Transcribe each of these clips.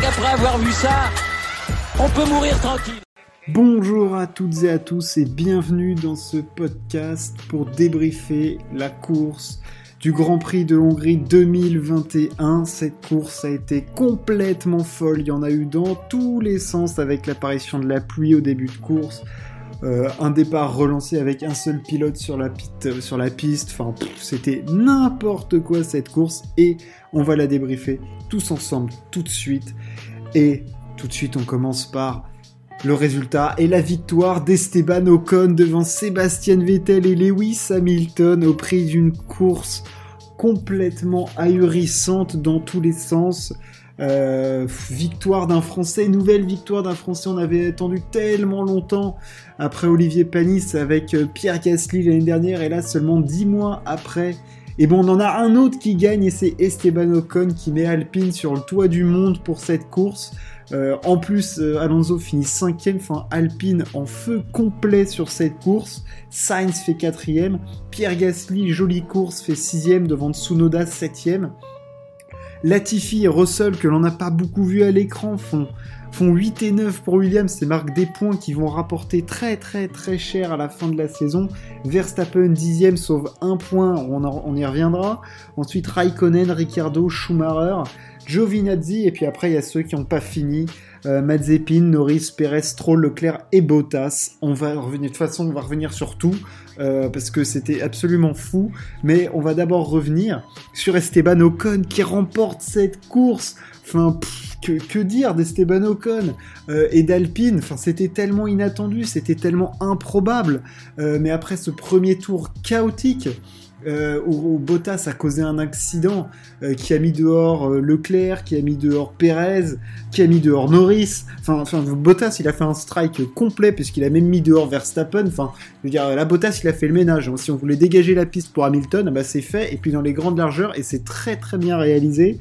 qu'après avoir vu ça, on peut mourir tranquille. Bonjour à toutes et à tous et bienvenue dans ce podcast pour débriefer la course du Grand Prix de Hongrie 2021. Cette course a été complètement folle, il y en a eu dans tous les sens avec l'apparition de la pluie au début de course. Euh, un départ relancé avec un seul pilote sur la, la piste. C'était n'importe quoi cette course et on va la débriefer tous ensemble tout de suite. Et tout de suite, on commence par le résultat et la victoire d'Esteban Ocon devant Sébastien Vettel et Lewis Hamilton au prix d'une course complètement ahurissante dans tous les sens. Euh, victoire d'un Français, nouvelle victoire d'un Français, on avait attendu tellement longtemps après Olivier Panis avec euh, Pierre Gasly l'année dernière et là seulement dix mois après. Et bon, on en a un autre qui gagne et c'est Esteban Ocon qui met Alpine sur le toit du monde pour cette course. Euh, en plus, Alonso finit cinquième, enfin Alpine en feu complet sur cette course. Sainz fait quatrième. Pierre Gasly, jolie course, fait sixième devant Tsunoda septième. Latifi et Russell, que l'on n'a pas beaucoup vu à l'écran, font, font 8 et 9 pour Williams C'est marquent des points qui vont rapporter très très très cher à la fin de la saison. Verstappen dixième sauve un point, on, on y reviendra. Ensuite Raikkonen, Ricciardo, Schumacher. Giovinazzi, et puis après il y a ceux qui n'ont pas fini, euh, Norris, Perez, Stroll, Leclerc et Bottas. On va revenir, de toute façon on va revenir sur tout, euh, parce que c'était absolument fou, mais on va d'abord revenir sur Esteban Ocon qui remporte cette course. Enfin, que, dire d'Esteban Ocon? Euh, et d'Alpine Enfin, c'était tellement inattendu, c'était tellement improbable. Euh, mais après ce premier tour chaotique, euh, où, Bottas a causé un accident euh, qui a mis dehors euh, Leclerc, qui a mis dehors Perez, qui a mis dehors Norris. Enfin, Bottas, il a fait un strike complet puisqu'il a même mis dehors Verstappen. Enfin, je veux dire, là, Bottas, il a fait le ménage. Si on voulait dégager la piste pour Hamilton, bah, c'est fait. Et puis dans les grandes largeurs, et c'est très très bien réalisé.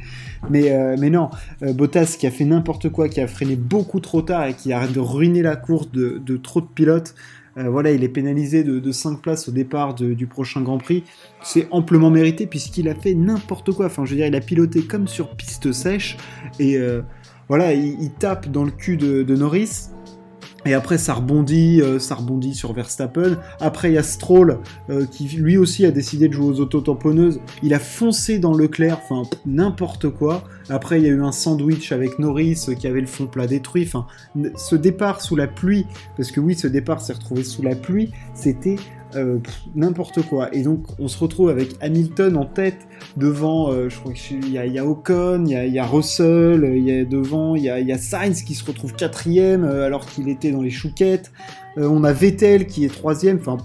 Mais, mais non, Bottas qui a fait n'importe quoi, qui a freiné beaucoup trop tard et qui a ruiné la course de trop de pilotes. Euh, voilà, il est pénalisé de, 5 places au départ du prochain Grand Prix. C'est amplement mérité puisqu'il a fait n'importe quoi. Enfin, je veux dire, il a piloté comme sur piste sèche et euh, voilà, il, tape dans le cul de, de Norris. Et après, ça rebondit, euh, ça rebondit sur Verstappen. Après, il y a Stroll euh, qui lui aussi a décidé de jouer aux autotamponneuses. Il a foncé dans Leclerc, enfin n'importe quoi. Après, il y a eu un sandwich avec Norris euh, qui avait le fond plat détruit. Enfin, ce départ sous la pluie, parce que oui, ce départ s'est retrouvé sous la pluie, c'était euh, n'importe quoi. Et donc on se retrouve avec Hamilton en tête devant, euh, je crois qu'il y, a Ocon, il y a, Russell, il y a devant, il y a, Sainz qui se retrouve quatrième euh, alors qu'il était dans les chouquettes. on a Vettel qui est troisième, enfin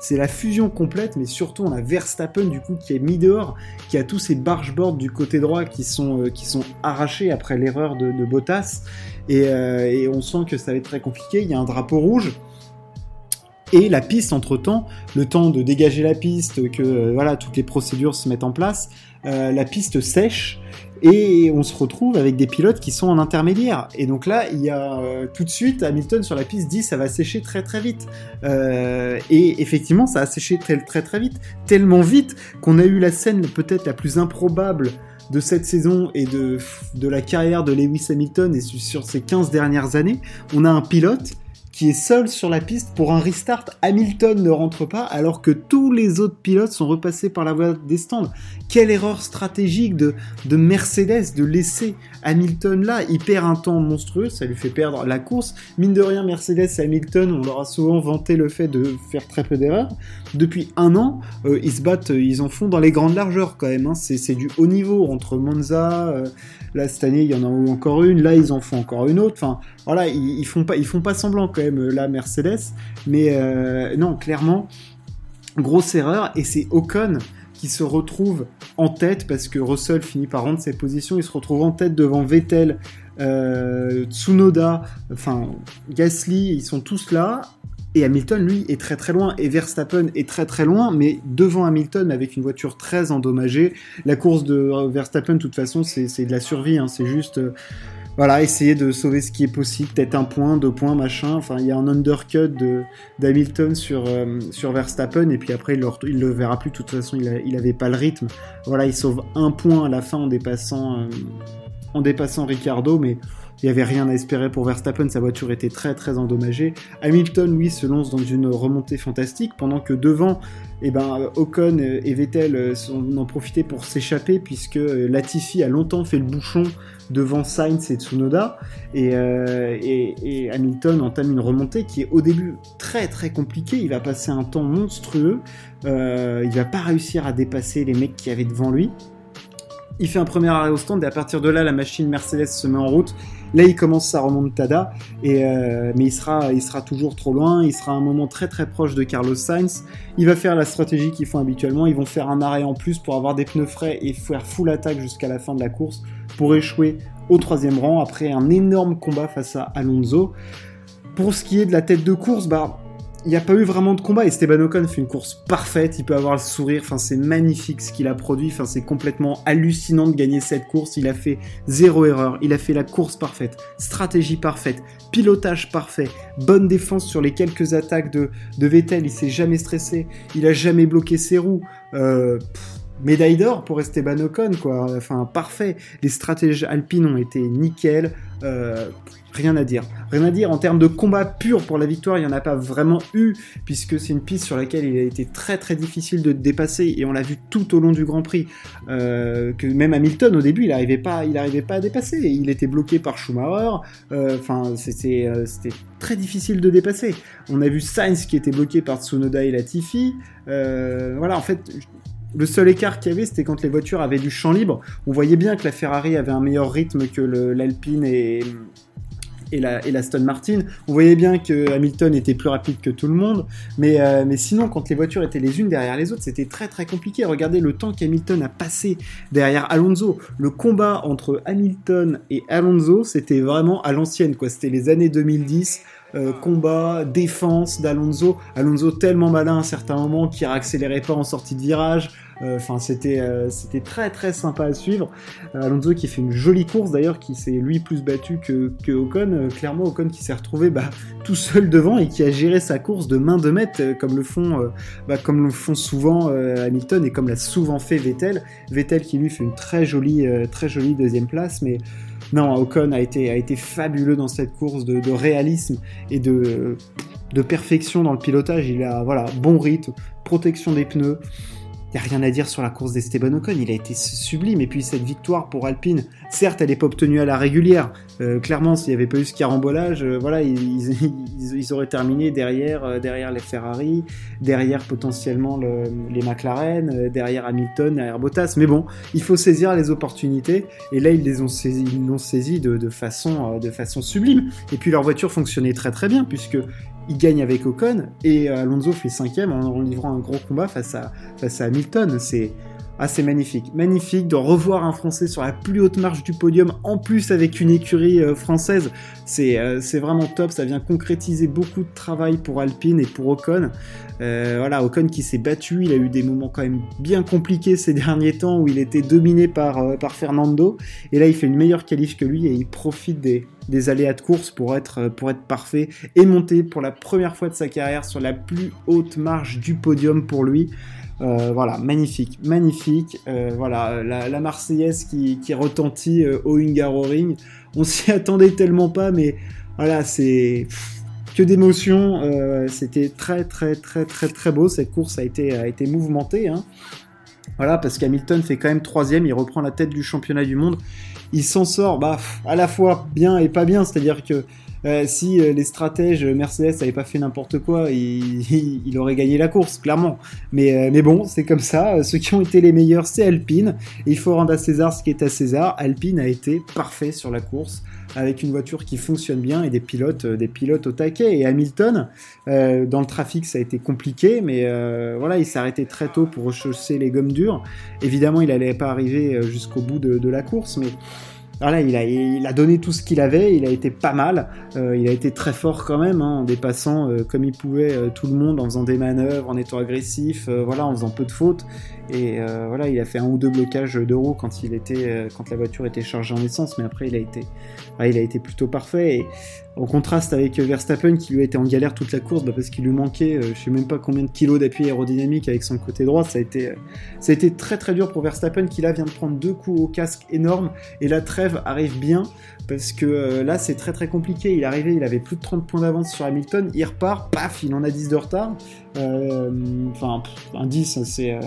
c'est la fusion complète, mais surtout on a Verstappen du coup qui est mis dehors, qui a tous ses bargeboards du côté droit qui sont, qui sont arrachés après l'erreur de, de, Bottas, et, et on sent que ça va être très compliqué, il y a un drapeau rouge, et la piste entre temps, le temps de dégager la piste, que euh, voilà toutes les procédures se mettent en place, euh, la piste sèche et on se retrouve avec des pilotes qui sont en intermédiaire. Et donc là, il y a euh, tout de suite Hamilton sur la piste dit ça va sécher très très vite. et effectivement, ça a séché très très très vite, tellement vite qu'on a eu la scène peut-être la plus improbable de cette saison et de, de la carrière de Lewis Hamilton et sur ces 15 dernières années. On a un pilote qui est seul sur la piste pour un restart. Hamilton ne rentre pas alors que tous les autres pilotes sont repassés par la voie des stands. Quelle erreur stratégique de, de Mercedes de laisser Hamilton là. Il perd un temps monstrueux, ça lui fait perdre la course. Mine de rien, Mercedes et Hamilton, on leur a souvent vanté le fait de faire très peu d'erreurs. Depuis un an, euh, ils se battent, ils en font dans les grandes largeurs quand même. Hein. C'est du haut niveau entre Monza. Euh, là cette année, il y en a encore une. Là, ils en font encore une autre. Enfin, voilà, ils, font pas, ils font pas semblant quand même la Mercedes, mais euh, non, clairement, grosse erreur et c'est Ocon qui se retrouve en tête parce que Russell finit par rendre ses positions, il se retrouve en tête devant Vettel, euh, Tsunoda, enfin Gasly, ils sont tous là. Et Hamilton, lui, est très très loin. Et Verstappen est très très loin, mais devant Hamilton, avec une voiture très endommagée. La course de Verstappen, de toute façon, c'est de la survie. Hein. C'est juste voilà, essayer de sauver ce qui est possible, peut-être un point, deux points, machin. Enfin, il y a un undercut d'Hamilton sur, euh, sur Verstappen, et puis après, il le, verra plus. De toute façon, il, n'avait pas le rythme. Voilà, il sauve un point à la fin en dépassant, euh, en dépassant Ricardo, mais il n'y avait rien à espérer pour Verstappen, sa voiture était très très endommagée. Hamilton, lui, se lance dans une remontée fantastique, pendant que devant, eh ben, Ocon et Vettel en profité pour s'échapper, puisque Latifi a longtemps fait le bouchon devant Sainz et Tsunoda, euh, et, et, Hamilton entame une remontée qui est au début très très compliquée, il va passer un temps monstrueux, euh, il va pas réussir à dépasser les mecs qui avaient devant lui. Il fait un premier arrêt au stand et à partir de là, la machine Mercedes se met en route Là, il commence sa remontada, et, euh, mais il sera, il sera toujours trop loin. Il sera à un moment très très proche de Carlos Sainz. Il va faire la stratégie qu'ils font habituellement. Ils vont faire un arrêt en plus pour avoir des pneus frais et faire full attaque jusqu'à la fin de la course pour échouer au troisième rang après un énorme combat face à Alonso. Pour ce qui est de la tête de course, bah, il n'y a pas eu vraiment de combat. Esteban Ocon fait une course parfaite. Il peut avoir le sourire. Enfin, c'est magnifique ce qu'il a produit. Enfin, c'est complètement hallucinant de gagner cette course. Il a fait zéro erreur. Il a fait la course parfaite, stratégie parfaite, pilotage parfait, bonne défense sur les quelques attaques de, de Vettel. Il s'est jamais stressé. Il a jamais bloqué ses roues. Euh, médaille d'or pour Esteban Ocon, quoi. Enfin, parfait. Les stratégies alpines ont été nickel. Euh, rien à dire. Rien à dire en termes de combat pur pour la victoire, il n'y en a pas vraiment eu, puisque c'est une piste sur laquelle il a été très très difficile de dépasser, et on l'a vu tout au long du Grand Prix, euh, que même Hamilton au début, il n'arrivait pas, pas à dépasser, il était bloqué par Schumacher, euh, enfin c'était c'était très difficile de dépasser. On a vu Sainz qui était bloqué par Tsunoda et Latifi, voilà, en fait, le seul écart qu'il y avait, c'était quand les voitures avaient du champ libre. On voyait bien que la Ferrari avait un meilleur rythme que l'Alpine et, la, Martin. On voyait bien que Hamilton était plus rapide que tout le monde, mais, euh, mais sinon, quand les voitures étaient les unes derrière les autres, c'était très très compliqué. Regardez le temps qu'Hamilton a passé derrière Alonso. Le combat entre Hamilton et Alonso, c'était vraiment à l'ancienne. C'était les années 2010. Euh, combat, défense d'Alonso. Alonso tellement malin à certains moments qu'il accélérait pas en sortie de virage. Euh, enfin, c'était euh, c'était très très sympa à suivre. Alonso qui fait une jolie course d'ailleurs, qui s'est lui plus battu que, que Ocon. clairement, Ocon qui s'est retrouvé bah, tout seul devant et qui a géré sa course de main de maître comme le font bah, comme le font souvent Hamilton et comme l'a souvent fait Vettel. Vettel qui lui fait une très jolie très jolie deuxième place, mais non, Ocon a été, fabuleux dans cette course de, réalisme et de, de perfection dans le pilotage. Il a voilà bon rythme, protection des pneus. N'y a rien à dire sur la course d'Esteban Ocon, il a été sublime. Et puis cette victoire pour Alpine, certes, elle n'est pas obtenue à la régulière. Euh, clairement, s'il n'y avait pas eu ce carambolage, euh, voilà, ils, auraient terminé derrière, euh, derrière les Ferrari, derrière potentiellement le, les McLaren, derrière Hamilton, derrière Bottas. Mais bon, il faut saisir les opportunités. Et là, ils ont l'ont saisi de façon sublime. Et puis leur voiture fonctionnait très très bien puisque il gagne avec Ocon et Alonso fait cinquième en, livrant un gros combat face à, face à Hamilton. C'est assez magnifique. Magnifique de revoir un Français sur la plus haute marche du podium, en plus avec une écurie euh, française. Euh, c'est vraiment top, ça vient concrétiser beaucoup de travail pour Alpine et pour Ocon. Euh, voilà, Ocon qui s'est battu, il a eu des moments quand même bien compliqués ces derniers temps où il était dominé par, par Fernando. Et là, il fait une meilleure qualif que lui et il profite des, des aléas de course pour être, pour être parfait et monter pour la première fois de sa carrière sur la plus haute marche du podium pour lui. Euh, voilà, magnifique, magnifique. Euh, voilà, la, Marseillaise qui, retentit euh, au Hungaroring. On s'y attendait tellement pas, mais voilà, c'est que d'émotion. C'était très, très, très, très, très beau. Cette course a été, a été mouvementée. Hein. Voilà, parce qu'Hamilton fait quand même troisième, il reprend la tête du championnat du monde. Il s'en sort, bah, à la fois bien et pas bien, c'est-à-dire que euh, si euh, les stratèges Mercedes n'avaient pas fait n'importe quoi, il, il, aurait gagné la course, clairement. Mais, euh, mais bon, c'est comme ça. Ceux qui ont été les meilleurs, c'est Alpine. il faut rendre à César ce qui est à César. Alpine a été parfait sur la course, avec une voiture qui fonctionne bien et des pilotes, des pilotes au taquet. Et Hamilton, dans le trafic, ça a été compliqué, mais voilà, il s'est arrêté très tôt pour rechausser les gommes dures. Évidemment, il n'allait pas arriver jusqu'au bout de, de la course, mais voilà, il a, il a donné tout ce qu'il avait, il a été pas mal, euh, il a été très fort quand même, hein, en dépassant euh, comme il pouvait euh, tout le monde, en faisant des manœuvres, en étant agressif, voilà, en faisant peu de fautes. Et voilà, il a fait un ou deux blocages de il était, quand la voiture était chargée en essence, mais après il a été, il a été plutôt parfait. Et en contraste avec Verstappen qui lui a été en galère toute la course bah, parce qu'il lui manquait euh, je sais même pas combien de kilos d'appui aérodynamique avec son côté droit ça a été euh, ça a été très très dur pour Verstappen qui là vient de prendre deux coups au casque énormes. Et la trêve arrive bien parce que euh, là c'est très très compliqué. Il arrivé il avait plus de 30 points d'avance sur Hamilton. Il repart paf il en a 10 de retard enfin un 10 c'est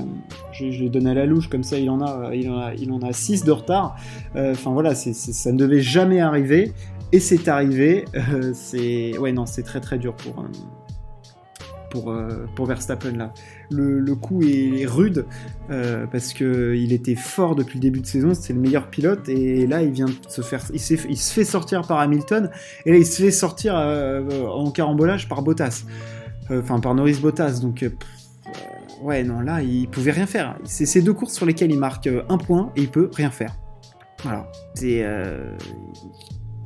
je, je, donne à la louche comme ça il en a il en a il en a 6 de retard enfin voilà c'est ça ne devait jamais arriver et c'est arrivé. Euh, c'est ouais non, c'est très très dur pour euh, pour euh, pour Verstappen là. Le, coup est rude parce que il était fort depuis le début de saison. C'était le meilleur pilote et là il vient se faire, il se fait sortir par Hamilton et là il se fait sortir en carambolage par Bottas. Enfin par Norris Bottas. Donc ouais non là il pouvait rien faire. C'est ces deux courses sur lesquelles il marque un point et il peut rien faire. Voilà. C'est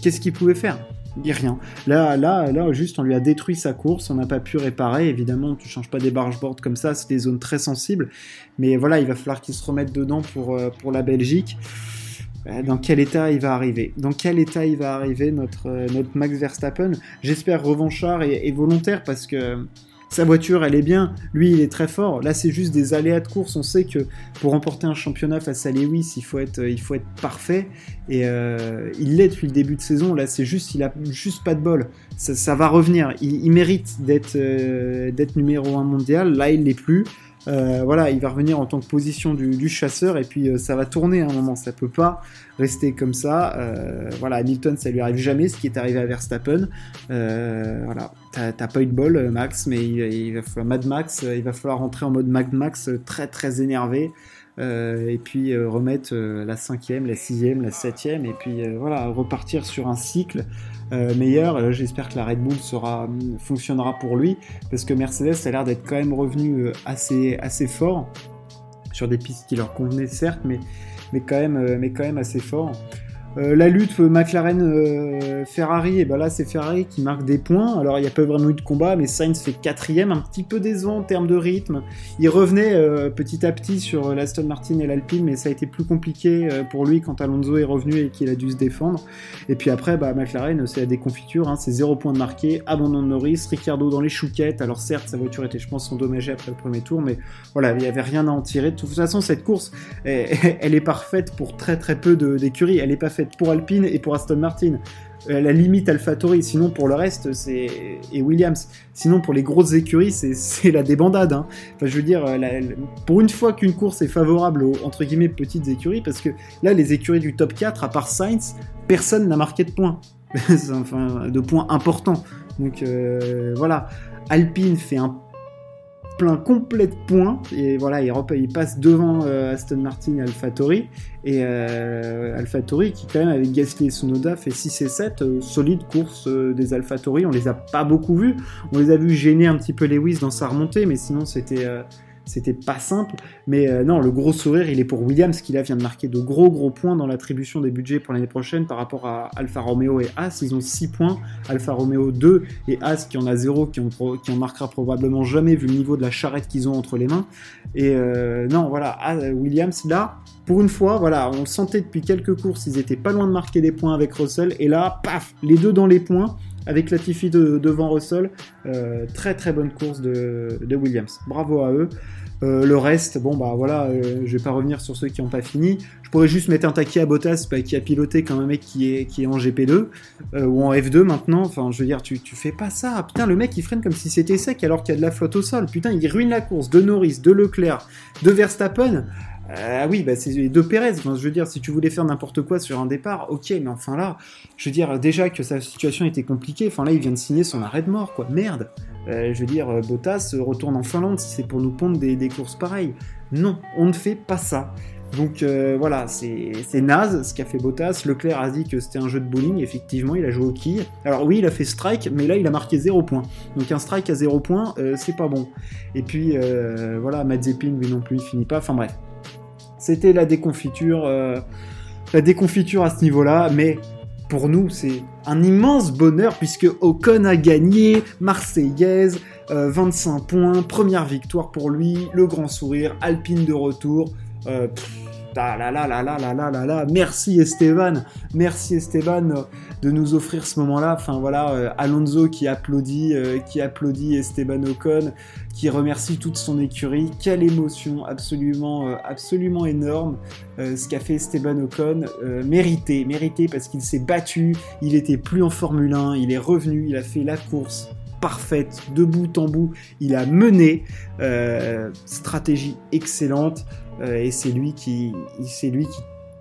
qu'est-ce qu'il pouvait faire? Il rien. Là, là, là, juste, on lui a détruit sa course, on n'a pas pu réparer. Évidemment, tu changes pas des bargeboards comme ça, c'est des zones très sensibles. Mais voilà, il va falloir qu'il se remette dedans pour, euh, pour la Belgique. Euh, dans quel état il va arriver Dans quel état il va arriver notre, euh, notre Max Verstappen J'espère revanchard et, volontaire parce que sa voiture, elle est bien. Lui, il est très fort. Là, c'est juste des aléas de course. On sait que pour remporter un championnat face à Lewis, il faut être, il faut être parfait. Et euh, il l'est depuis le début de saison. Là, c'est juste, il a juste pas de bol. Ça, va revenir. Il, mérite d'être, euh, numéro un mondial. Là, il l'est plus. Euh, voilà, il va revenir en tant que position du, chasseur et puis euh, ça va tourner à un moment. Ça peut pas rester comme ça. Euh, voilà, Hamilton, ça lui arrive jamais, ce qui est arrivé à Verstappen. voilà, t'as pas eu de bol, Max, mais il, va falloir Mad Max, il va falloir rentrer en mode Mad Max très très énervé. Et puis remettre la cinquième, la sixième, la septième, et puis voilà, repartir sur un cycle euh, meilleur. Euh, j'espère que la Red Bull sera, fonctionnera pour lui, parce que Mercedes a l'air d'être quand même revenu euh, assez, assez fort sur des pistes qui leur convenaient certes, mais, mais, quand, même, mais quand même assez fort. Euh, la lutte McLaren-Ferrari, et ben là c'est Ferrari qui marque des points. Alors il n'y a pas vraiment eu de combat, mais Sainz fait quatrième, un petit peu décevant en termes de rythme. Il revenait euh, petit à petit sur l'Aston Martin et l'Alpine, mais ça a été plus compliqué euh, pour lui quand Alonso est revenu et qu'il a dû se défendre. Et puis après, bah, McLaren, c'est la déconfiture, hein, c'est zéro point de marqué, abandon de Norris, Ricciardo dans les chouquettes. Alors certes, sa voiture était, je pense, endommagée après le premier tour, mais voilà, il n'y avait rien à en tirer. De toute façon, cette course, elle, est parfaite pour très très peu d'écuries. Elle n'est pas faite pour Alpine et pour Aston Martin. Euh, la limite AlphaTauri, sinon pour le reste, c'est et Williams. Sinon pour les grosses écuries, c'est la débandade. Hein. Enfin, je veux dire, euh, pour une fois qu'une course est favorable aux entre guillemets petites écuries, parce que là, les écuries du top 4, à part Sainz, personne n'a marqué de points, enfin de points importants. Donc euh, voilà, Alpine fait un plein complet de points. Et voilà il, passe devant euh, Aston Martin et AlphaTauri et euh, AlphaTauri qui quand même avec Gasly et Sonoda fait 6 et 7 euh, solide course des AlphaTauri on les a pas beaucoup vus. On les a vus gêner un petit peu Lewis dans sa remontée mais sinon c'était c'était pas simple. Mais euh, non, le gros sourire, il est pour Williams, qui là vient de marquer de gros gros points dans l'attribution des budgets pour l'année prochaine par rapport à Alfa Romeo et As. Ils ont 6 points, Alfa Romeo 2 et As qui en a 0, qui, qui en marquera probablement jamais vu le niveau de la charrette qu'ils ont entre les mains. Et euh, non, voilà, Williams, là, pour une fois, voilà, on sentait depuis quelques courses, ils étaient pas loin de marquer des points avec Russell. Et là, paf, les deux dans les points avec Latifi de, devant Russell. Euh, très très bonne course de, Williams. Bravo à eux. Euh, le reste, bon bah voilà, euh, je vais pas revenir sur ceux qui n'ont pas fini. Je pourrais juste mettre un taquet à Bottas bah, qui a piloté comme un mec qui est, qui est en GP2 ou en F2 maintenant. Enfin, je veux dire, tu, tu fais pas ça. Putain, le mec il freine comme si c'était sec alors qu'il y a de la flotte au sol. Putain, il ruine la course de Norris, de Leclerc, de Verstappen. Ah oui, bah c'est les deux Pérez. je veux dire, si tu voulais faire n'importe quoi sur un départ, ok, mais enfin là, je veux dire, déjà que sa situation était compliquée, enfin là, il vient de signer son arrêt de mort, quoi. Merde. Euh, je veux dire, euh, Bottas retourne en Finlande si c'est pour nous pondre des, courses pareilles. Non, on ne fait pas ça. Donc voilà, c'est naze ce qu'a fait Bottas. Leclerc a dit que c'était un jeu de bowling, effectivement, il a joué au quilles. Alors oui, il a fait strike, mais là il a marqué 0 points. Donc un strike à 0 points, c'est pas bon. Et puis voilà, Mazepin, lui non plus, il finit pas. Enfin bref, c'était la déconfiture, euh, la déconfiture à ce niveau-là, mais pour nous, c'est un immense bonheur puisque Ocon a gagné, Marseillaise, 25 points, première victoire pour lui, le grand sourire, Alpine de retour. Merci Esteban, merci Esteban de nous offrir ce moment-là. Voilà, euh, Alonso qui applaudit, euh, qui applaudit Esteban Ocon, qui remercie toute son écurie. Quelle émotion, absolument, euh, absolument énorme. ce qu'a fait Esteban Ocon, mérité, mérité parce qu'il s'est battu. Il était plus en Formule 1, il est revenu, il a fait la course parfaite, de bout en bout. Il a mené, stratégie excellente. Euh, et c'est lui qui,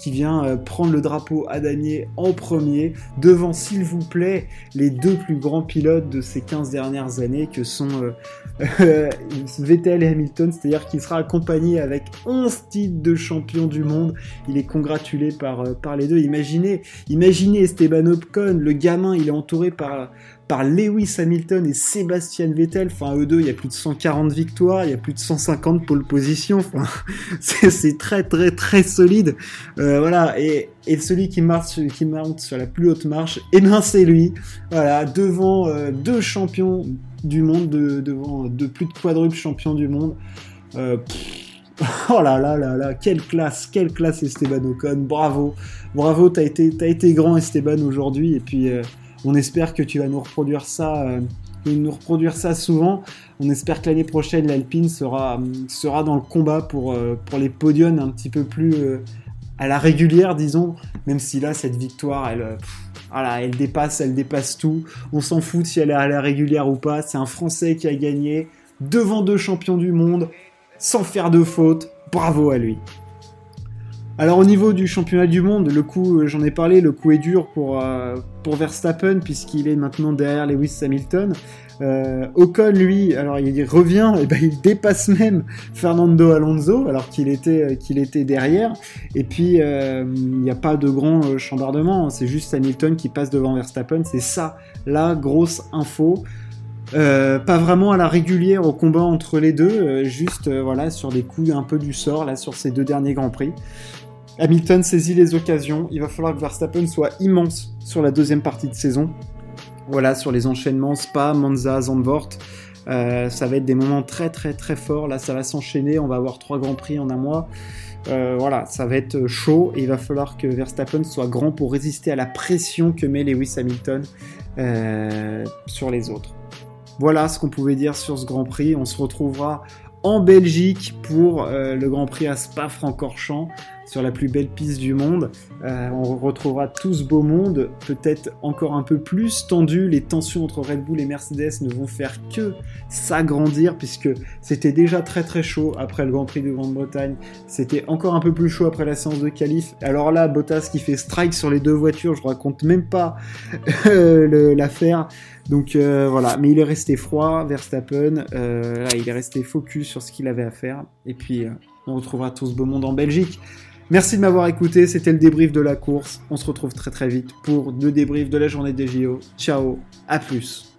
vient euh, prendre le drapeau à damier en premier, devant, s'il vous plaît, les deux plus grands pilotes de ces 15 dernières années, que sont euh, Vettel et Hamilton, c'est-à-dire qu'il sera accompagné avec 11 titres de champion du monde. Il est congratulé par, par les deux. Imaginez, imaginez Esteban Ocon, le gamin, il est entouré par, par Lewis Hamilton et Sébastien Vettel. Enfin, eux deux, il y a plus de 140 victoires, il y a plus de 150 pole positions. Enfin, c'est très, très, très solide. Euh, voilà. Et, et, celui qui, marche, qui monte sur la plus haute marche, eh ben, c'est lui. Voilà. Devant euh, deux champions du monde, de, devant de plus de quadruples champions du monde. Euh, oh là là là là, quelle classe, quelle classe Esteban Ocon, bravo, bravo, t'as été, été grand Esteban aujourd'hui, et puis on espère que tu vas nous reproduire ça, euh, nous reproduire ça souvent. On espère que l'année prochaine, l'Alpine sera, sera dans le combat pour, euh, pour les podiums un petit peu plus euh, à la régulière, disons. Même si là, cette victoire, elle, elle dépasse, elle dépasse tout. On s'en fout si elle est à la régulière ou pas. C'est un Français qui a gagné devant deux champions du monde, sans faire de faute. Bravo à lui. Alors au niveau du championnat du monde, le coup, euh, j'en ai parlé, le coup est dur pour, euh, pour Verstappen puisqu'il est maintenant derrière Lewis Hamilton. Euh, Ocon, lui, alors il revient, et ben il dépasse même Fernando Alonso alors qu'il était, euh, derrière. Et puis il n'y a pas de grand chambardement, c'est juste Hamilton qui passe devant Verstappen. C'est ça la grosse info. pas vraiment à la régulière au combat entre les deux, juste voilà sur des coups un peu du sort là sur ces deux derniers grands prix. Hamilton saisit les occasions. Il va falloir que Verstappen soit immense sur la deuxième partie de saison. Voilà, sur les enchaînements Spa, Monza, Zandvoort. Euh, ça va être des moments très très très forts. Là, ça va s'enchaîner. On va avoir trois grands prix en un mois. Euh, voilà, ça va être chaud et il va falloir que Verstappen soit grand pour résister à la pression que met Lewis Hamilton euh, sur les autres. Voilà ce qu'on pouvait dire sur ce Grand Prix. On se retrouvera en Belgique pour le Grand Prix à Spa-Francorchamps sur la plus belle piste du monde. Euh, on retrouvera tout ce beau monde, peut-être encore un peu plus tendu. Les tensions entre Red Bull et Mercedes ne vont faire que s'agrandir puisque c'était déjà très très chaud après le Grand Prix de Grande-Bretagne. C'était encore un peu plus chaud après la séance de qualif. Alors là, Bottas qui fait strike sur les deux voitures, je raconte même pas euh, l'affaire. Donc euh, voilà, mais il est resté froid, Verstappen. là, il est resté focus sur ce qu'il avait à faire. Et puis, on retrouvera tout ce beau monde en Belgique. Merci de m'avoir écouté, c'était le débrief de la course. On se retrouve très très vite pour deux débriefs de la journée des JO. Ciao, à plus.